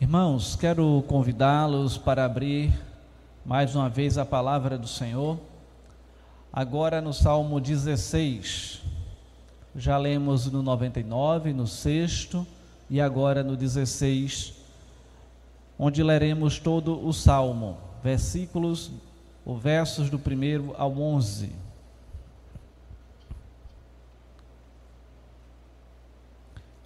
Irmãos, quero convidá-los para abrir mais uma vez a palavra do Senhor. Agora no Salmo 16. Já lemos no 99, no sexto e agora no 16, onde leremos todo o salmo, versículos, ou versos do primeiro ao 11.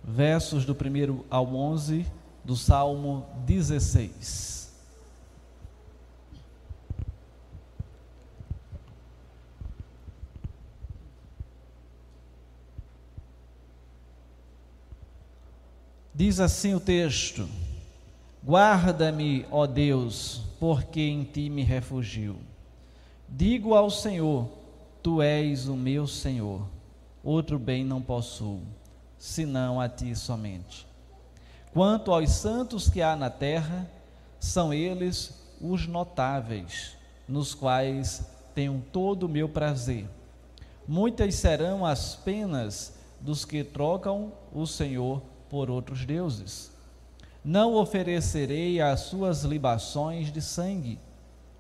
Versos do primeiro ao 11 do Salmo 16. Diz assim o texto: Guarda-me, ó Deus, porque em ti me refugio. Digo ao Senhor: Tu és o meu Senhor. Outro bem não possuo, senão a ti somente. Quanto aos santos que há na terra, são eles os notáveis, nos quais tenho todo o meu prazer. Muitas serão as penas dos que trocam o Senhor por outros deuses. Não oferecerei as suas libações de sangue,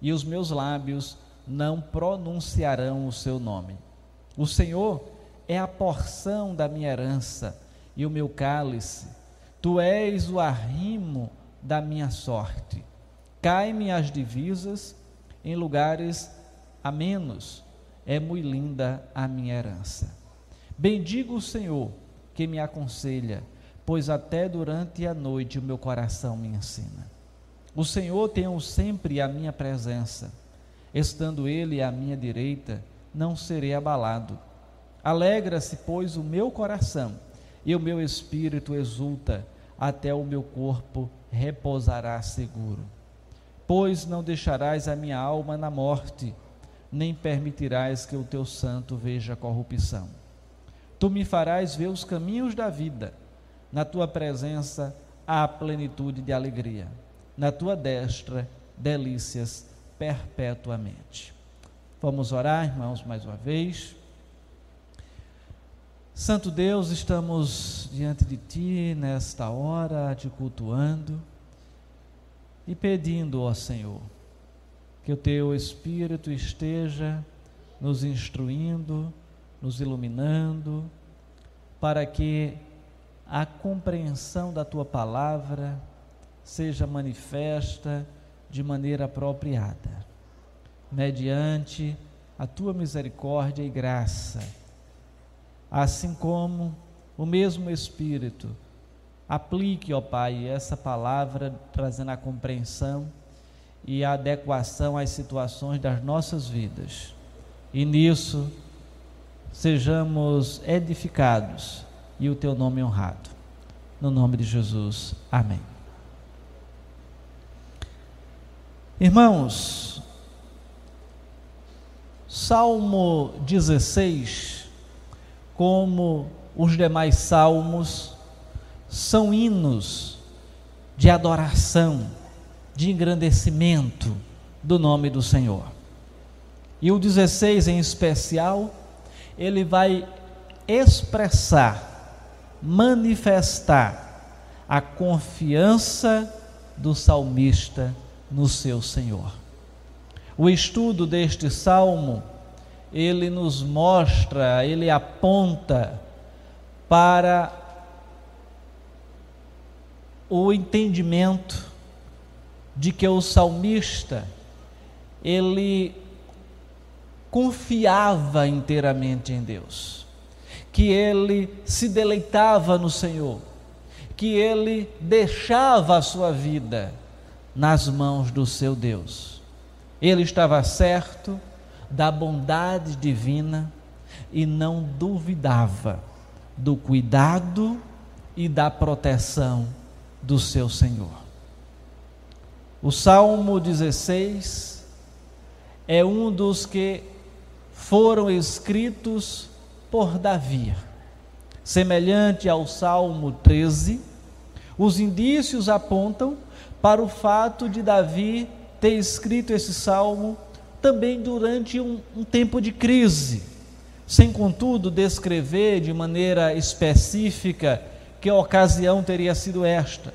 e os meus lábios não pronunciarão o seu nome. O Senhor é a porção da minha herança e o meu cálice Tu és o arrimo da minha sorte. Cai-me as divisas em lugares a menos. É muito linda a minha herança. Bendigo o Senhor que me aconselha, pois até durante a noite o meu coração me ensina. O Senhor tem sempre a minha presença. Estando Ele à minha direita, não serei abalado. Alegra-se, pois, o meu coração e o meu espírito exulta, até o meu corpo repousará seguro. Pois não deixarás a minha alma na morte, nem permitirás que o teu santo veja corrupção. Tu me farás ver os caminhos da vida, na tua presença há plenitude de alegria, na tua destra delícias perpetuamente. Vamos orar, irmãos, mais uma vez. Santo Deus, estamos diante de Ti nesta hora, te cultuando e pedindo, ó Senhor, que o Teu Espírito esteja nos instruindo, nos iluminando, para que a compreensão da Tua palavra seja manifesta de maneira apropriada, mediante a Tua misericórdia e graça assim como o mesmo Espírito aplique, ó Pai, essa palavra trazendo a compreensão e a adequação às situações das nossas vidas. E nisso sejamos edificados e o teu nome honrado. No nome de Jesus. Amém. Irmãos, Salmo 16 como os demais salmos, são hinos de adoração, de engrandecimento do nome do Senhor. E o 16 em especial, ele vai expressar, manifestar a confiança do salmista no seu Senhor. O estudo deste salmo ele nos mostra, ele aponta para o entendimento de que o salmista ele confiava inteiramente em Deus, que ele se deleitava no Senhor, que ele deixava a sua vida nas mãos do seu Deus. Ele estava certo, da bondade divina e não duvidava do cuidado e da proteção do seu Senhor. O Salmo 16 é um dos que foram escritos por Davi. Semelhante ao Salmo 13, Os indícios apontam para o fato de Davi ter escrito esse salmo também durante um, um tempo de crise, sem contudo descrever de maneira específica que ocasião teria sido esta.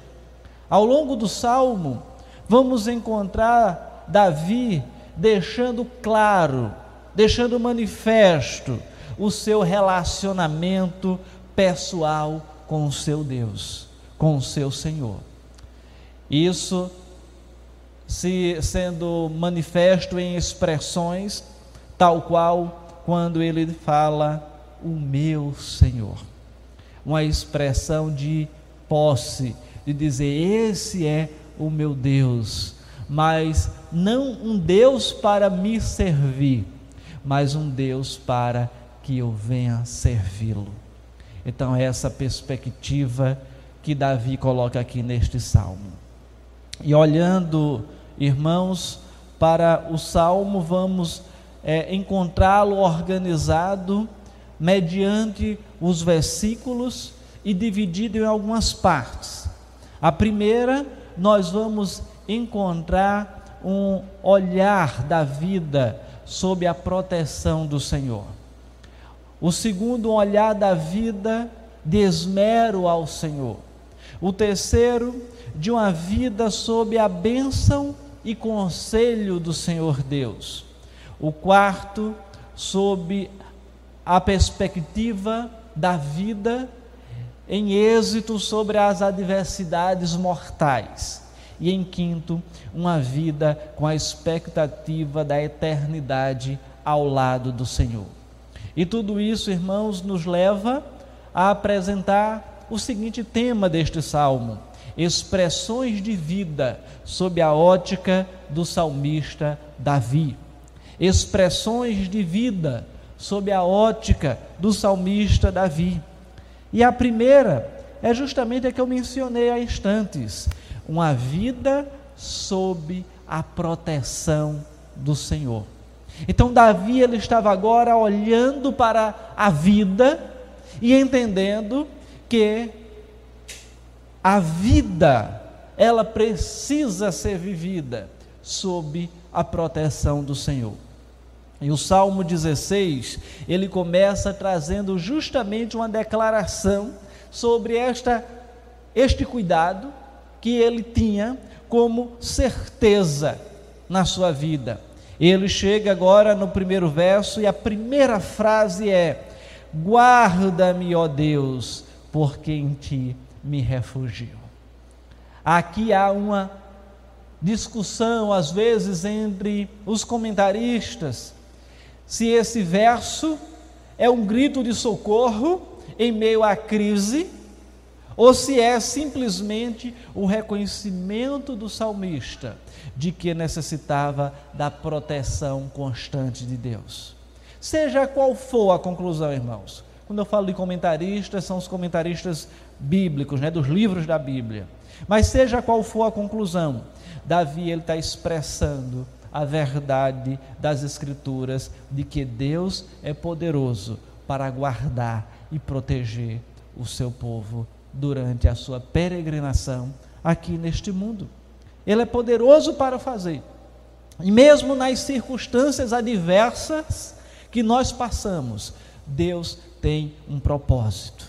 Ao longo do salmo, vamos encontrar Davi deixando claro, deixando manifesto o seu relacionamento pessoal com o seu Deus, com o seu Senhor. Isso se sendo manifesto em expressões tal qual quando ele fala o meu Senhor. Uma expressão de posse, de dizer esse é o meu Deus, mas não um Deus para me servir, mas um Deus para que eu venha servi-lo. Então, é essa perspectiva que Davi coloca aqui neste salmo. E olhando, irmãos, para o salmo, vamos é, encontrá-lo organizado mediante os versículos e dividido em algumas partes. A primeira, nós vamos encontrar um olhar da vida sob a proteção do Senhor. O segundo, um olhar da vida de esmero ao Senhor. O terceiro, de uma vida sob a bênção e conselho do Senhor Deus. O quarto, sob a perspectiva da vida em êxito sobre as adversidades mortais. E em quinto, uma vida com a expectativa da eternidade ao lado do Senhor. E tudo isso, irmãos, nos leva a apresentar o seguinte tema deste salmo: expressões de vida sob a ótica do salmista Davi. Expressões de vida sob a ótica do salmista Davi. E a primeira é justamente a que eu mencionei há instantes: uma vida sob a proteção do Senhor. Então Davi ele estava agora olhando para a vida e entendendo que a vida ela precisa ser vivida sob a proteção do Senhor. E o Salmo 16, ele começa trazendo justamente uma declaração sobre esta este cuidado que ele tinha como certeza na sua vida. Ele chega agora no primeiro verso e a primeira frase é: Guarda-me, ó Deus, porque em ti me refugio. Aqui há uma discussão, às vezes, entre os comentaristas, se esse verso é um grito de socorro em meio à crise, ou se é simplesmente o reconhecimento do salmista de que necessitava da proteção constante de Deus. Seja qual for a conclusão, irmãos. Quando eu falo de comentaristas, são os comentaristas bíblicos, né, dos livros da Bíblia. Mas seja qual for a conclusão, Davi ele está expressando a verdade das Escrituras de que Deus é poderoso para guardar e proteger o seu povo durante a sua peregrinação aqui neste mundo. Ele é poderoso para fazer. E mesmo nas circunstâncias adversas que nós passamos, Deus tem um propósito.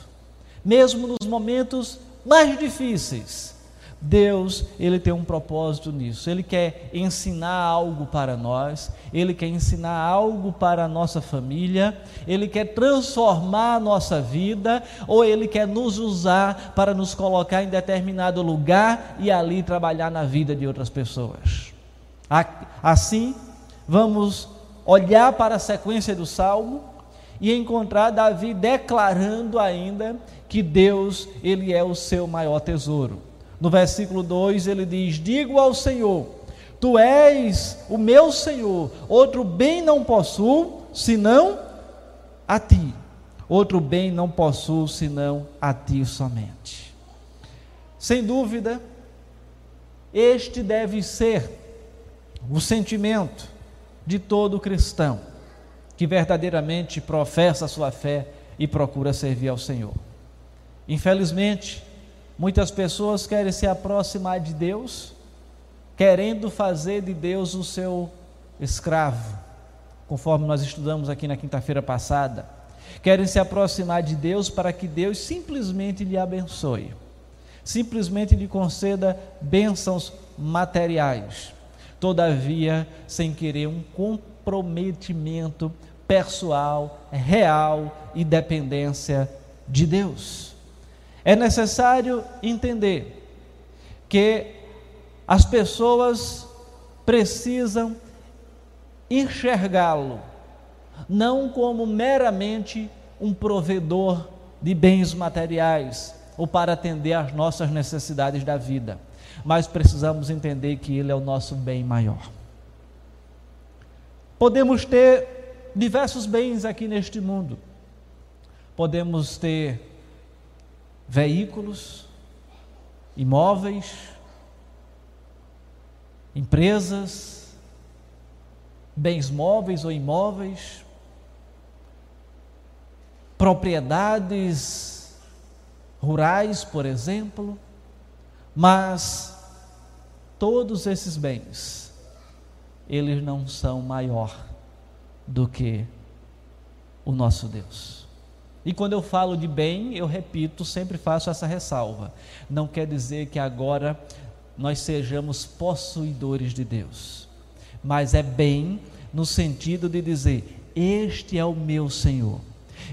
Mesmo nos momentos mais difíceis, Deus, ele tem um propósito nisso. Ele quer ensinar algo para nós, ele quer ensinar algo para a nossa família, ele quer transformar a nossa vida, ou ele quer nos usar para nos colocar em determinado lugar e ali trabalhar na vida de outras pessoas. Assim, vamos olhar para a sequência do salmo e encontrar Davi declarando ainda que Deus, ele é o seu maior tesouro. No versículo 2 ele diz: Digo ao Senhor, Tu és o meu Senhor, outro bem não possuo, senão a ti. Outro bem não possuo, senão a ti somente. Sem dúvida, este deve ser o sentimento de todo cristão que verdadeiramente professa a sua fé e procura servir ao Senhor. Infelizmente, Muitas pessoas querem se aproximar de Deus, querendo fazer de Deus o seu escravo, conforme nós estudamos aqui na quinta-feira passada. Querem se aproximar de Deus para que Deus simplesmente lhe abençoe, simplesmente lhe conceda bênçãos materiais, todavia sem querer um comprometimento pessoal, real e dependência de Deus. É necessário entender que as pessoas precisam enxergá-lo não como meramente um provedor de bens materiais ou para atender às nossas necessidades da vida, mas precisamos entender que Ele é o nosso bem maior. Podemos ter diversos bens aqui neste mundo, podemos ter veículos, imóveis, empresas, bens móveis ou imóveis, propriedades rurais, por exemplo, mas todos esses bens, eles não são maior do que o nosso Deus. E quando eu falo de bem, eu repito, sempre faço essa ressalva. Não quer dizer que agora nós sejamos possuidores de Deus, mas é bem no sentido de dizer: Este é o meu Senhor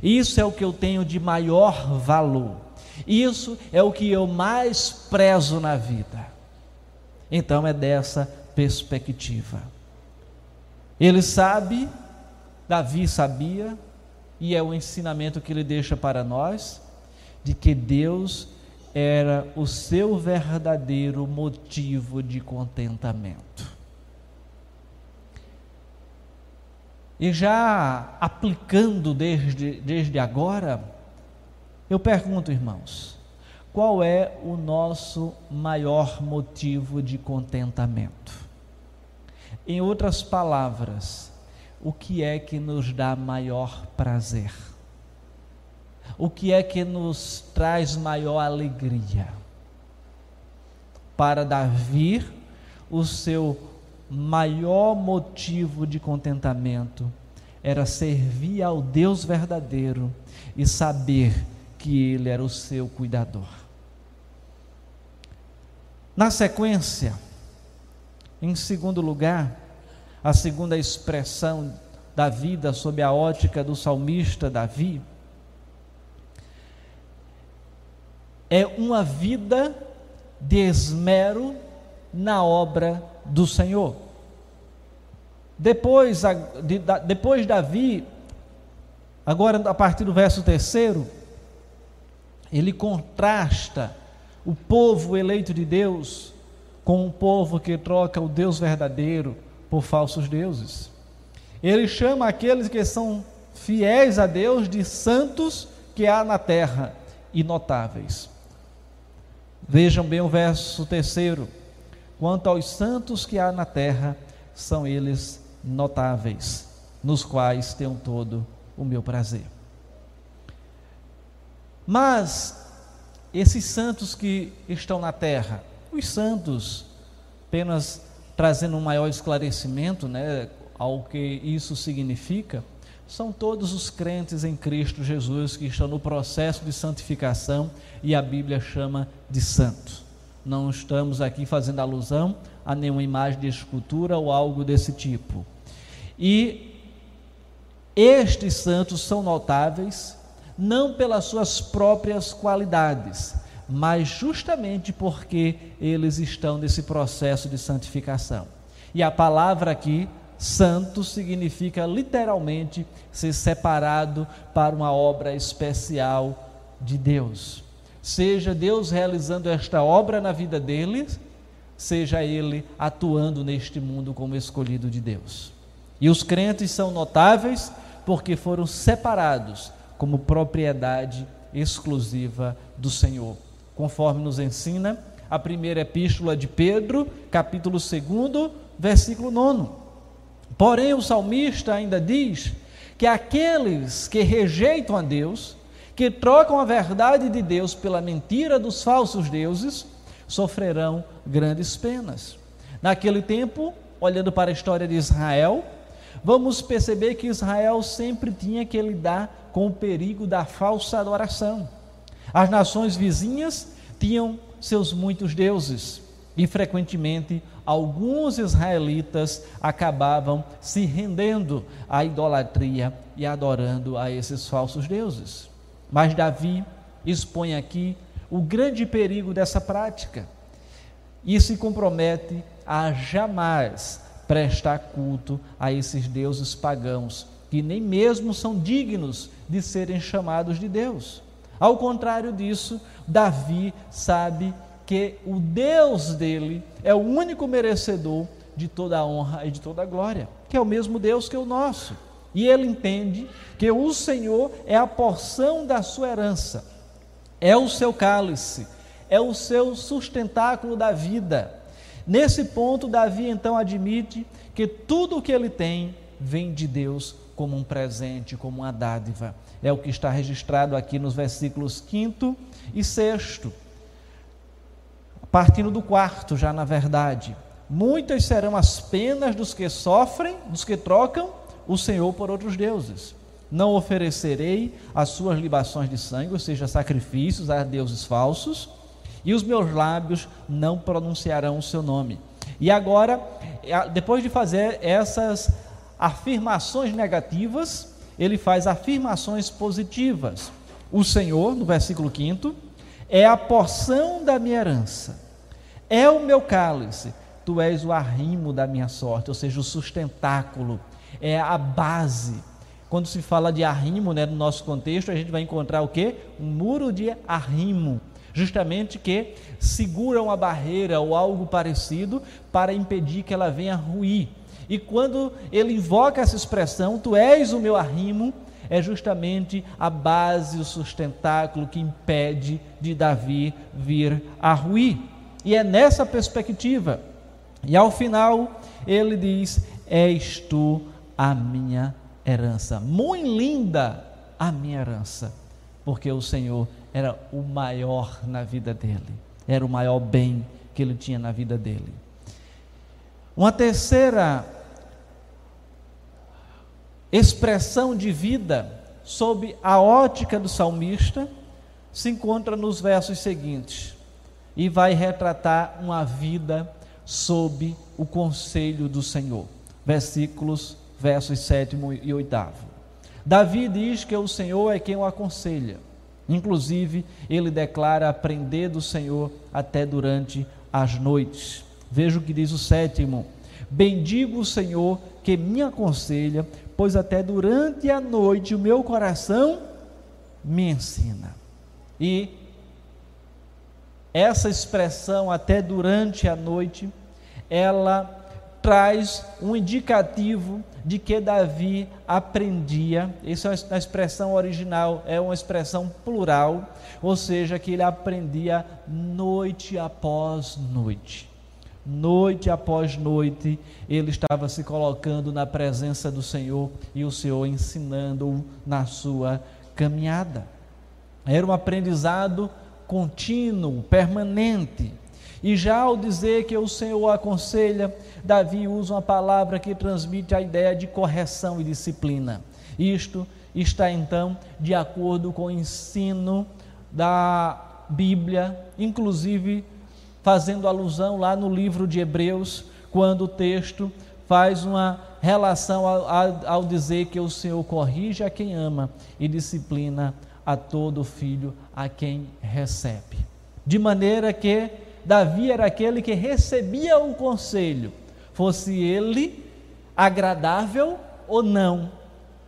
isso é o que eu tenho de maior valor. Isso é o que eu mais prezo na vida. Então é dessa perspectiva. Ele sabe, Davi sabia, e é o ensinamento que ele deixa para nós, de que Deus era o seu verdadeiro motivo de contentamento. E já aplicando desde, desde agora, eu pergunto, irmãos, qual é o nosso maior motivo de contentamento? Em outras palavras, o que é que nos dá maior prazer? O que é que nos traz maior alegria? Para Davi, o seu maior motivo de contentamento era servir ao Deus verdadeiro e saber que Ele era o seu cuidador. Na sequência, em segundo lugar, a segunda expressão da vida sob a ótica do salmista Davi é uma vida de esmero na obra do Senhor. Depois, de, depois Davi, agora a partir do verso terceiro, ele contrasta o povo eleito de Deus com o povo que troca o Deus verdadeiro por falsos deuses. Ele chama aqueles que são fiéis a Deus de santos que há na terra e notáveis. Vejam bem o verso terceiro. Quanto aos santos que há na terra, são eles notáveis, nos quais tenho todo o meu prazer. Mas esses santos que estão na terra, os santos, apenas trazendo um maior esclarecimento né, ao que isso significa, são todos os crentes em Cristo Jesus que estão no processo de santificação e a Bíblia chama de santos. Não estamos aqui fazendo alusão a nenhuma imagem de escultura ou algo desse tipo. E estes santos são notáveis não pelas suas próprias qualidades, mas justamente porque eles estão nesse processo de santificação. E a palavra aqui, santo, significa literalmente ser separado para uma obra especial de Deus seja Deus realizando esta obra na vida deles, seja Ele atuando neste mundo como escolhido de Deus. E os crentes são notáveis porque foram separados como propriedade exclusiva do Senhor, conforme nos ensina a primeira epístola de Pedro, capítulo 2, versículo 9. Porém, o salmista ainda diz que aqueles que rejeitam a Deus que trocam a verdade de Deus pela mentira dos falsos deuses, sofrerão grandes penas. Naquele tempo, olhando para a história de Israel, vamos perceber que Israel sempre tinha que lidar com o perigo da falsa adoração. As nações vizinhas tinham seus muitos deuses e frequentemente alguns israelitas acabavam se rendendo à idolatria e adorando a esses falsos deuses. Mas Davi expõe aqui o grande perigo dessa prática e se compromete a jamais prestar culto a esses deuses pagãos, que nem mesmo são dignos de serem chamados de Deus. Ao contrário disso, Davi sabe que o Deus dele é o único merecedor de toda a honra e de toda a glória, que é o mesmo Deus que o nosso. E ele entende que o Senhor é a porção da sua herança, é o seu cálice, é o seu sustentáculo da vida. Nesse ponto, Davi então admite que tudo o que ele tem vem de Deus como um presente, como uma dádiva. É o que está registrado aqui nos versículos 5 e 6. Partindo do quarto, já na verdade. Muitas serão as penas dos que sofrem, dos que trocam o Senhor por outros deuses. Não oferecerei as suas libações de sangue, ou seja, sacrifícios a deuses falsos, e os meus lábios não pronunciarão o seu nome. E agora, depois de fazer essas afirmações negativas, ele faz afirmações positivas. O Senhor, no versículo 5, é a porção da minha herança, é o meu cálice, tu és o arrimo da minha sorte, ou seja, o sustentáculo é a base. Quando se fala de arrimo, né, no nosso contexto, a gente vai encontrar o que? Um muro de arrimo, justamente que segura uma barreira ou algo parecido para impedir que ela venha ruir. E quando ele invoca essa expressão, tu és o meu arrimo, é justamente a base, o sustentáculo que impede de Davi vir a ruir. E é nessa perspectiva. E ao final, ele diz: És tu a minha herança. Muito linda a minha herança, porque o Senhor era o maior na vida dele, era o maior bem que ele tinha na vida dele. Uma terceira expressão de vida sob a ótica do salmista se encontra nos versos seguintes e vai retratar uma vida sob o conselho do Senhor. Versículos versos 7 e 8. Davi diz que o Senhor é quem o aconselha. Inclusive, ele declara aprender do Senhor até durante as noites. Veja o que diz o sétimo: Bendigo o Senhor que me aconselha, pois até durante a noite o meu coração me ensina. E essa expressão, até durante a noite, ela traz um indicativo de que Davi aprendia, isso é expressão original, é uma expressão plural, ou seja, que ele aprendia noite após noite. Noite após noite, ele estava se colocando na presença do Senhor e o Senhor ensinando-o na sua caminhada. Era um aprendizado contínuo, permanente. E já ao dizer que o Senhor aconselha, Davi usa uma palavra que transmite a ideia de correção e disciplina. Isto está então de acordo com o ensino da Bíblia, inclusive fazendo alusão lá no livro de Hebreus, quando o texto faz uma relação ao, ao, dizer que o Senhor corrige a quem ama e disciplina a todo filho a quem recebe. De maneira que Davi era aquele que recebia o conselho, fosse ele agradável ou não,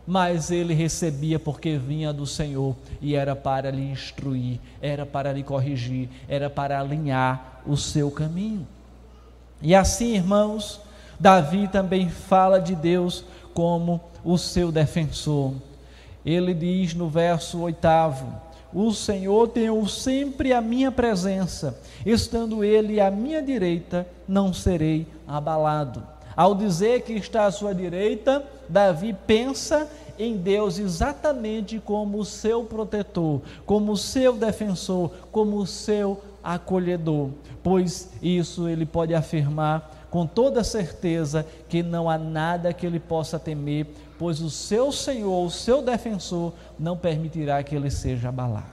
mas ele recebia porque vinha do Senhor e era para lhe instruir, era para lhe corrigir, era para alinhar o seu caminho. E assim, irmãos, Davi também fala de Deus como o seu defensor. Ele diz no verso oitavo: o Senhor tem sempre a minha presença, estando Ele à minha direita, não serei abalado. Ao dizer que está à sua direita, Davi pensa em Deus exatamente como o seu protetor, como o seu defensor, como o seu acolhedor, pois isso ele pode afirmar com toda certeza que não há nada que ele possa temer, pois o seu Senhor, o seu defensor, não permitirá que ele seja abalado.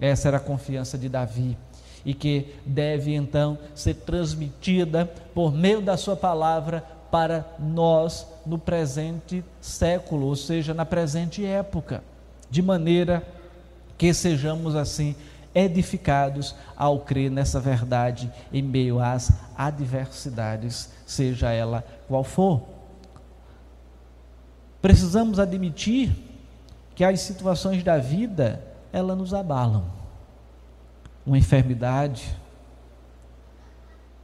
Essa era a confiança de Davi e que deve então ser transmitida por meio da sua palavra para nós no presente século, ou seja, na presente época, de maneira que sejamos assim edificados ao crer nessa verdade em meio às adversidades, seja ela qual for. Precisamos admitir que as situações da vida, elas nos abalam. Uma enfermidade,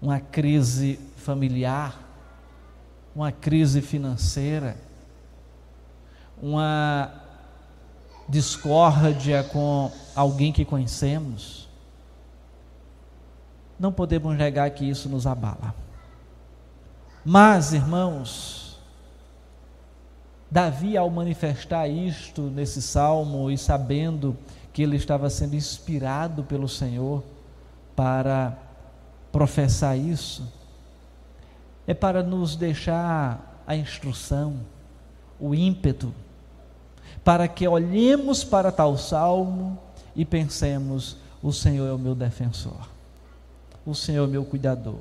uma crise familiar, uma crise financeira, uma discórdia com alguém que conhecemos, não podemos negar que isso nos abala. Mas, irmãos, Davi, ao manifestar isto nesse salmo e sabendo que ele estava sendo inspirado pelo Senhor para professar isso, é para nos deixar a instrução, o ímpeto, para que olhemos para tal salmo e pensemos: o Senhor é o meu defensor, o Senhor é o meu cuidador.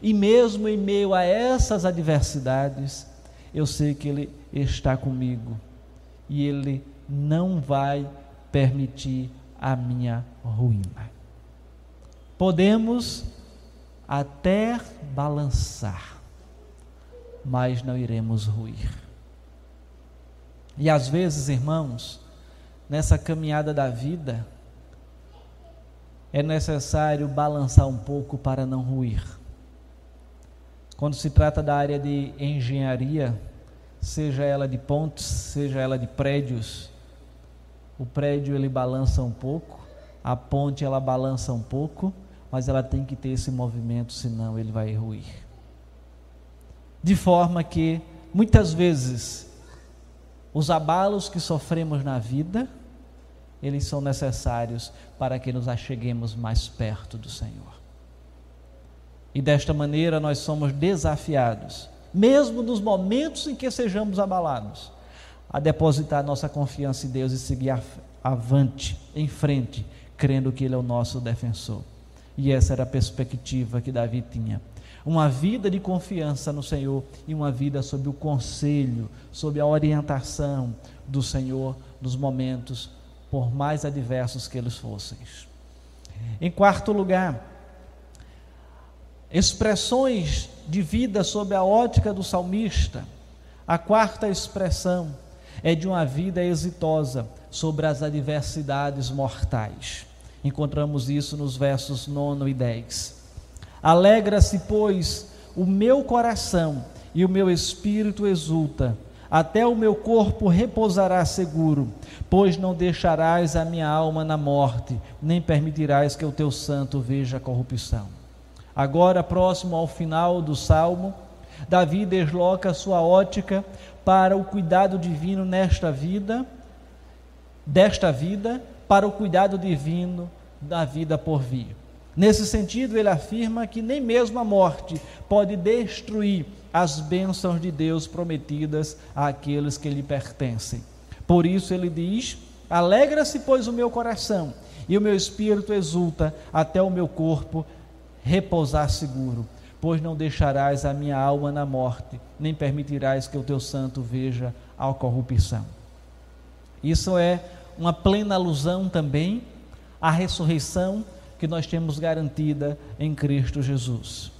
E mesmo em meio a essas adversidades, eu sei que Ele está comigo e Ele não vai permitir a minha ruína. Podemos até balançar, mas não iremos ruir. E às vezes, irmãos, nessa caminhada da vida, é necessário balançar um pouco para não ruir. Quando se trata da área de engenharia, seja ela de pontes, seja ela de prédios, o prédio ele balança um pouco, a ponte ela balança um pouco, mas ela tem que ter esse movimento, senão ele vai ruir. De forma que, muitas vezes, os abalos que sofremos na vida, eles são necessários para que nos acheguemos mais perto do Senhor. E desta maneira nós somos desafiados, mesmo nos momentos em que sejamos abalados, a depositar nossa confiança em Deus e seguir avante, em frente, crendo que Ele é o nosso defensor. E essa era a perspectiva que Davi tinha. Uma vida de confiança no Senhor e uma vida sob o conselho, sob a orientação do Senhor nos momentos, por mais adversos que eles fossem. Em quarto lugar, expressões de vida sob a ótica do salmista. A quarta expressão é de uma vida exitosa sobre as adversidades mortais. Encontramos isso nos versos 9 e 10. Alegra-se, pois, o meu coração e o meu espírito exulta, até o meu corpo repousará seguro, pois não deixarás a minha alma na morte, nem permitirás que o teu santo veja a corrupção. Agora, próximo ao final do salmo, Davi desloca sua ótica para o cuidado divino nesta vida, desta vida, para o cuidado divino da vida por vir. Nesse sentido, ele afirma que nem mesmo a morte pode destruir as bênçãos de Deus prometidas àqueles que lhe pertencem. Por isso ele diz: Alegra-se, pois, o meu coração, e o meu espírito exulta até o meu corpo repousar seguro, pois não deixarás a minha alma na morte, nem permitirás que o teu santo veja a corrupção. Isso é uma plena alusão também à ressurreição que nós temos garantida em Cristo Jesus.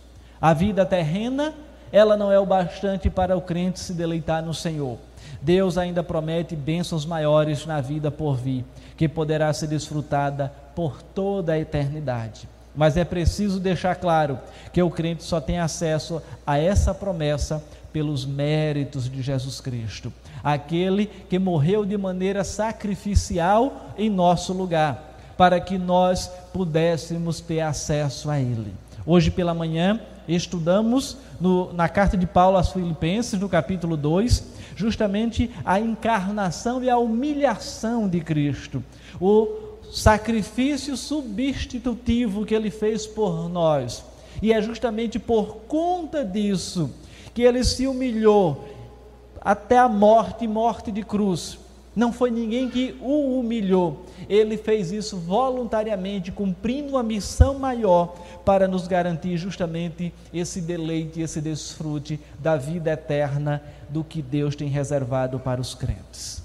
A vida terrena, ela não é o bastante para o crente se deleitar no Senhor. Deus ainda promete bênçãos maiores na vida por vir, que poderá ser desfrutada por toda a eternidade. Mas é preciso deixar claro que o crente só tem acesso a essa promessa pelos méritos de Jesus Cristo, aquele que morreu de maneira sacrificial em nosso lugar, para que nós pudéssemos ter acesso a Ele. Hoje pela manhã, estudamos no, na carta de Paulo aos Filipenses, no capítulo 2, justamente a encarnação e a humilhação de Cristo, o sacrifício substitutivo que ele fez por nós. E é justamente por conta disso que ele se humilhou até a morte morte de cruz. Não foi ninguém que o humilhou, ele fez isso voluntariamente, cumprindo uma missão maior para nos garantir justamente esse deleite, esse desfrute da vida eterna do que Deus tem reservado para os crentes.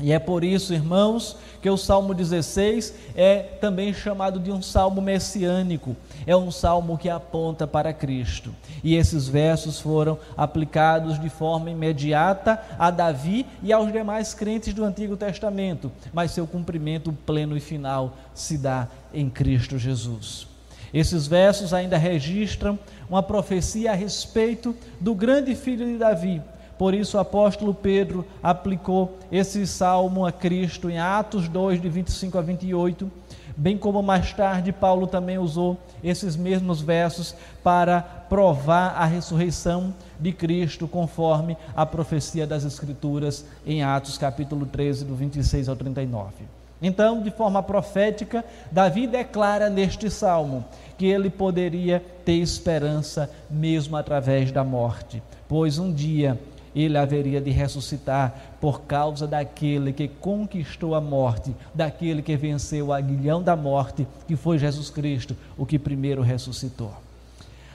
E é por isso, irmãos, que o Salmo 16 é também chamado de um salmo messiânico. É um salmo que aponta para Cristo. E esses versos foram aplicados de forma imediata a Davi e aos demais crentes do Antigo Testamento, mas seu cumprimento pleno e final se dá em Cristo Jesus. Esses versos ainda registram uma profecia a respeito do grande filho de Davi, por isso o apóstolo Pedro aplicou esse salmo a Cristo em Atos 2, de 25 a 28, bem como mais tarde Paulo também usou esses mesmos versos para provar a ressurreição de Cristo, conforme a profecia das Escrituras em Atos capítulo 13, do 26 ao 39. Então, de forma profética, Davi declara neste salmo que ele poderia ter esperança mesmo através da morte, pois um dia ele haveria de ressuscitar por causa daquele que conquistou a morte, daquele que venceu o aguilhão da morte, que foi Jesus Cristo, o que primeiro ressuscitou.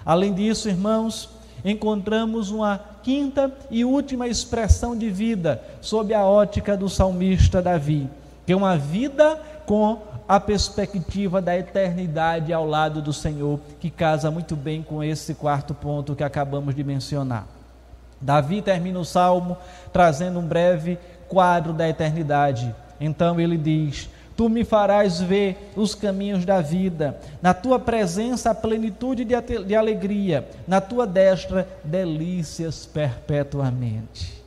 Além disso, irmãos, encontramos uma quinta e última expressão de vida sob a ótica do salmista Davi, que é uma vida com a perspectiva da eternidade ao lado do Senhor, que casa muito bem com esse quarto ponto que acabamos de mencionar. Davi termina o salmo trazendo um breve quadro da eternidade. Então ele diz: Tu me farás ver os caminhos da vida, na tua presença a plenitude de, de alegria, na tua destra delícias perpetuamente.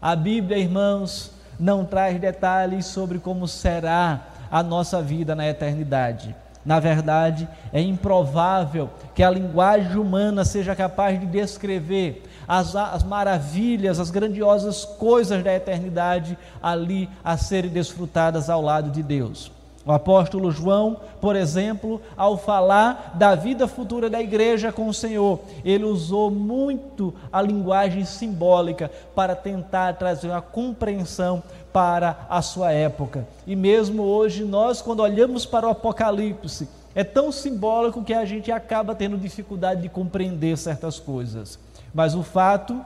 A Bíblia, irmãos, não traz detalhes sobre como será a nossa vida na eternidade. Na verdade, é improvável que a linguagem humana seja capaz de descrever as, as maravilhas, as grandiosas coisas da eternidade ali a serem desfrutadas ao lado de Deus. O apóstolo João, por exemplo, ao falar da vida futura da igreja com o Senhor, ele usou muito a linguagem simbólica para tentar trazer uma compreensão para a sua época. E mesmo hoje, nós, quando olhamos para o Apocalipse, é tão simbólico que a gente acaba tendo dificuldade de compreender certas coisas. Mas o fato,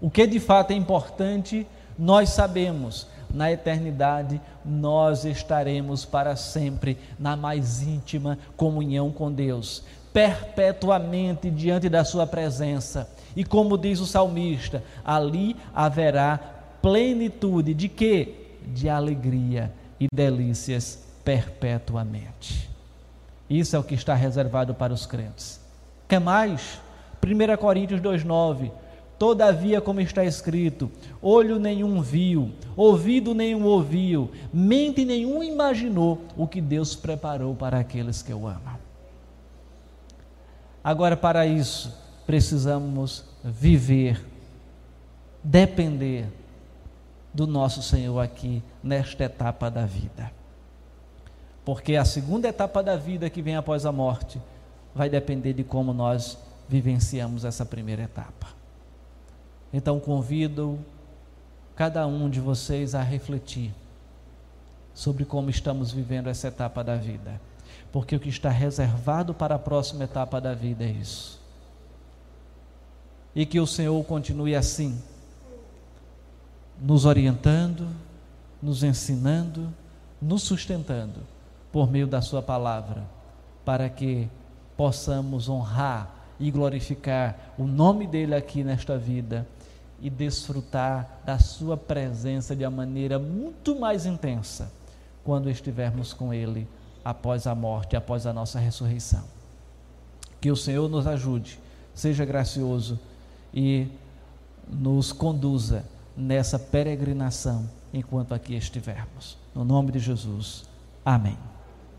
o que de fato é importante, nós sabemos. Na eternidade, nós estaremos para sempre na mais íntima comunhão com Deus, perpetuamente diante da Sua presença. E como diz o salmista, ali haverá plenitude de quê? De alegria e delícias perpetuamente. Isso é o que está reservado para os crentes. Quer mais? 1 Coríntios 2,9: Todavia, como está escrito, olho nenhum viu, ouvido nenhum ouviu, mente nenhum imaginou o que Deus preparou para aqueles que o amam. Agora, para isso, precisamos viver, depender do nosso Senhor aqui nesta etapa da vida. Porque a segunda etapa da vida que vem após a morte vai depender de como nós vivenciamos essa primeira etapa. Então convido cada um de vocês a refletir sobre como estamos vivendo essa etapa da vida, porque o que está reservado para a próxima etapa da vida é isso. E que o Senhor continue assim, nos orientando, nos ensinando, nos sustentando por meio da Sua palavra, para que possamos honrar e glorificar o nome dele aqui nesta vida e desfrutar da sua presença de uma maneira muito mais intensa quando estivermos com ele após a morte, após a nossa ressurreição. Que o Senhor nos ajude, seja gracioso e nos conduza nessa peregrinação enquanto aqui estivermos. No nome de Jesus. Amém.